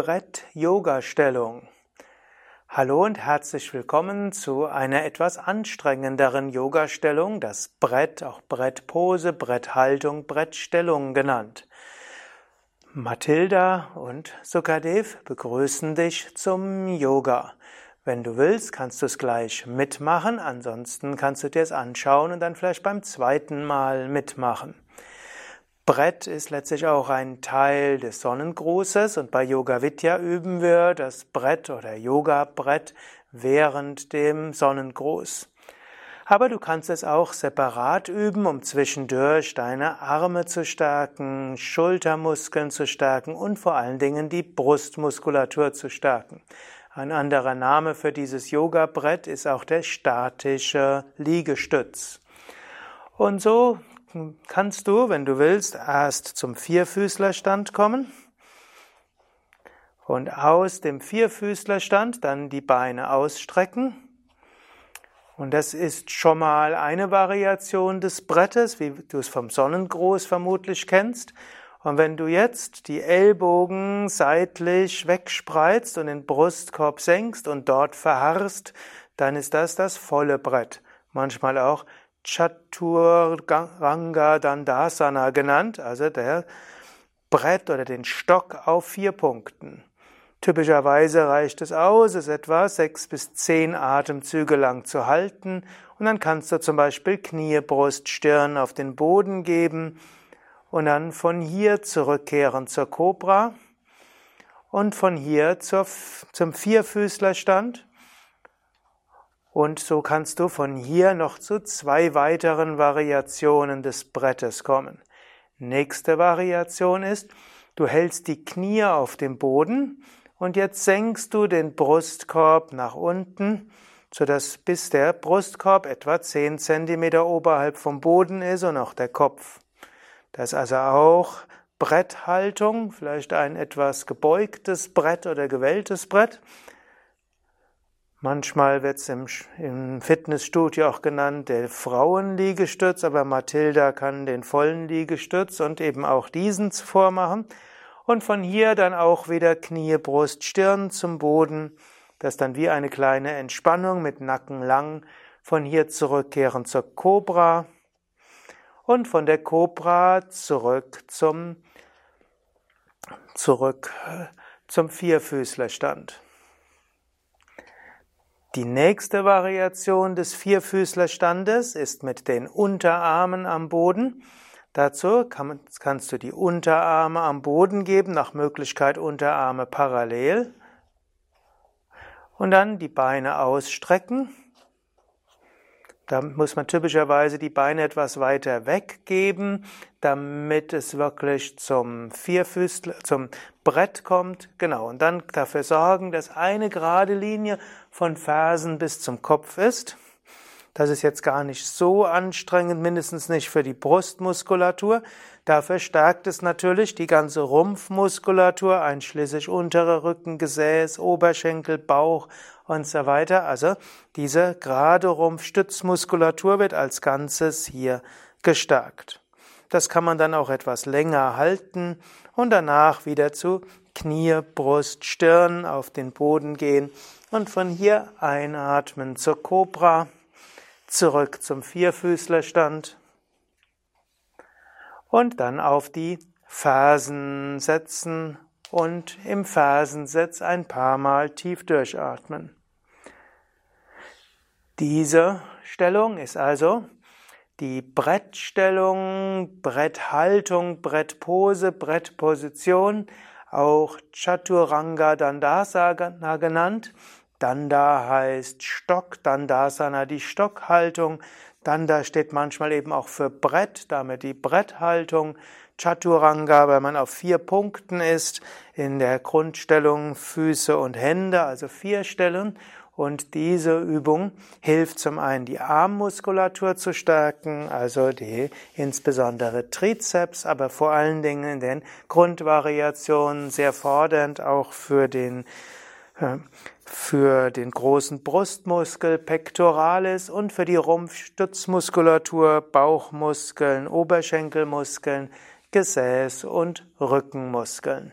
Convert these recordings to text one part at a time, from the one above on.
Brett-Yoga-Stellung. Hallo und herzlich willkommen zu einer etwas anstrengenderen Yoga-Stellung, das Brett, auch Brettpose, Bretthaltung, Brettstellung genannt. Mathilda und Sukadev begrüßen dich zum Yoga. Wenn du willst, kannst du es gleich mitmachen, ansonsten kannst du dir es anschauen und dann vielleicht beim zweiten Mal mitmachen. Brett ist letztlich auch ein Teil des Sonnengrußes und bei Yoga Vidya üben wir das Brett oder Yoga-Brett während dem Sonnengruß. Aber du kannst es auch separat üben, um zwischendurch deine Arme zu stärken, Schultermuskeln zu stärken und vor allen Dingen die Brustmuskulatur zu stärken. Ein anderer Name für dieses Yoga-Brett ist auch der statische Liegestütz. Und so kannst du, wenn du willst, erst zum Vierfüßlerstand kommen und aus dem Vierfüßlerstand dann die Beine ausstrecken. Und das ist schon mal eine Variation des Brettes, wie du es vom Sonnengruß vermutlich kennst. Und wenn du jetzt die Ellbogen seitlich wegspreizt und den Brustkorb senkst und dort verharrst, dann ist das das volle Brett. Manchmal auch Chaturanga Dandasana genannt, also der Brett oder den Stock auf vier Punkten. Typischerweise reicht es aus, es etwa sechs bis zehn Atemzüge lang zu halten und dann kannst du zum Beispiel Knie, Brust, Stirn auf den Boden geben und dann von hier zurückkehren zur Cobra und von hier zur, zum Vierfüßlerstand und so kannst du von hier noch zu zwei weiteren Variationen des Brettes kommen. Nächste Variation ist, du hältst die Knie auf dem Boden und jetzt senkst du den Brustkorb nach unten, sodass bis der Brustkorb etwa 10 cm oberhalb vom Boden ist und auch der Kopf. Das ist also auch Bretthaltung, vielleicht ein etwas gebeugtes Brett oder gewelltes Brett. Manchmal wird es im, im, Fitnessstudio auch genannt der Frauenliegestütz, aber Mathilda kann den vollen Liegestütz und eben auch diesen vormachen. Und von hier dann auch wieder Knie, Brust, Stirn zum Boden. Das dann wie eine kleine Entspannung mit Nacken lang. Von hier zurückkehren zur Cobra. Und von der Cobra zurück zum, zurück äh, zum Vierfüßlerstand. Die nächste Variation des Vierfüßlerstandes ist mit den Unterarmen am Boden. Dazu kann, kannst du die Unterarme am Boden geben, nach Möglichkeit Unterarme parallel. Und dann die Beine ausstrecken da muss man typischerweise die Beine etwas weiter weggeben, damit es wirklich zum Vierfüßler, zum Brett kommt. Genau. Und dann dafür sorgen, dass eine gerade Linie von Fersen bis zum Kopf ist. Das ist jetzt gar nicht so anstrengend, mindestens nicht für die Brustmuskulatur. Dafür stärkt es natürlich die ganze Rumpfmuskulatur, einschließlich untere Rücken, Gesäß, Oberschenkel, Bauch und so weiter. Also diese gerade Rumpfstützmuskulatur wird als Ganzes hier gestärkt. Das kann man dann auch etwas länger halten und danach wieder zu Knie, Brust, Stirn auf den Boden gehen und von hier einatmen zur Cobra, zurück zum Vierfüßlerstand und dann auf die Fersen setzen und im Fersensitz ein paar Mal tief durchatmen. Diese Stellung ist also die Brettstellung, Bretthaltung, Brettpose, Brettposition, auch Chaturanga Dandasana genannt. Danda heißt Stock, Dandasana die Stockhaltung. Danda steht manchmal eben auch für Brett, damit die Bretthaltung. Chaturanga, weil man auf vier Punkten ist, in der Grundstellung Füße und Hände, also vier Stellen. Und diese Übung hilft zum einen, die Armmuskulatur zu stärken, also die insbesondere Trizeps, aber vor allen Dingen in den Grundvariationen sehr fordernd auch für den, äh, für den großen Brustmuskel, Pectoralis und für die Rumpfstützmuskulatur, Bauchmuskeln, Oberschenkelmuskeln, Gesäß und Rückenmuskeln.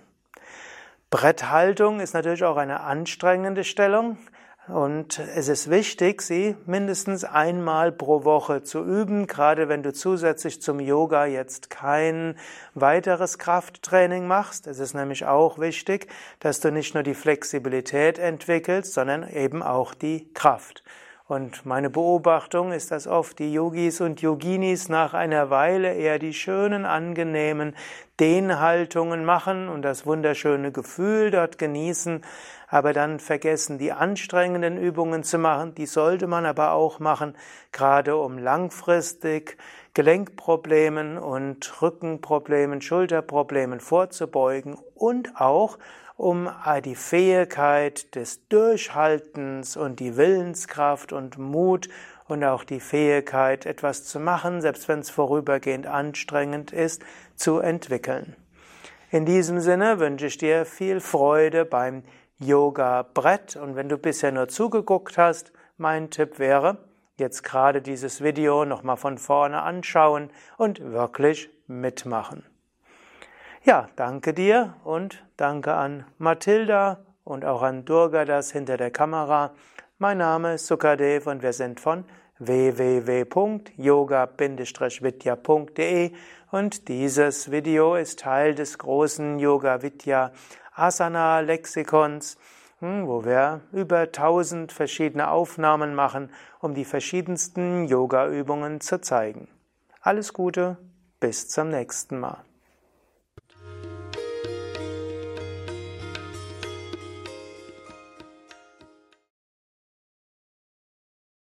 Bretthaltung ist natürlich auch eine anstrengende Stellung. Und es ist wichtig, sie mindestens einmal pro Woche zu üben, gerade wenn du zusätzlich zum Yoga jetzt kein weiteres Krafttraining machst. Es ist nämlich auch wichtig, dass du nicht nur die Flexibilität entwickelst, sondern eben auch die Kraft. Und meine Beobachtung ist, dass oft die Yogis und Yoginis nach einer Weile eher die schönen, angenehmen Dehnhaltungen machen und das wunderschöne Gefühl dort genießen, aber dann vergessen, die anstrengenden Übungen zu machen. Die sollte man aber auch machen, gerade um langfristig Gelenkproblemen und Rückenproblemen, Schulterproblemen vorzubeugen und auch um die Fähigkeit des Durchhaltens und die Willenskraft und Mut und auch die Fähigkeit, etwas zu machen, selbst wenn es vorübergehend anstrengend ist, zu entwickeln. In diesem Sinne wünsche ich dir viel Freude beim Yoga-Brett und wenn du bisher nur zugeguckt hast, mein Tipp wäre, jetzt gerade dieses Video nochmal von vorne anschauen und wirklich mitmachen. Ja, danke dir und danke an Mathilda und auch an Durga das hinter der Kamera. Mein Name ist Sukadev und wir sind von www.yoga-vidya.de und dieses Video ist Teil des großen Yoga Vidya Asana Lexikons, hm, wo wir über 1000 verschiedene Aufnahmen machen, um die verschiedensten Yoga Übungen zu zeigen. Alles Gute, bis zum nächsten Mal.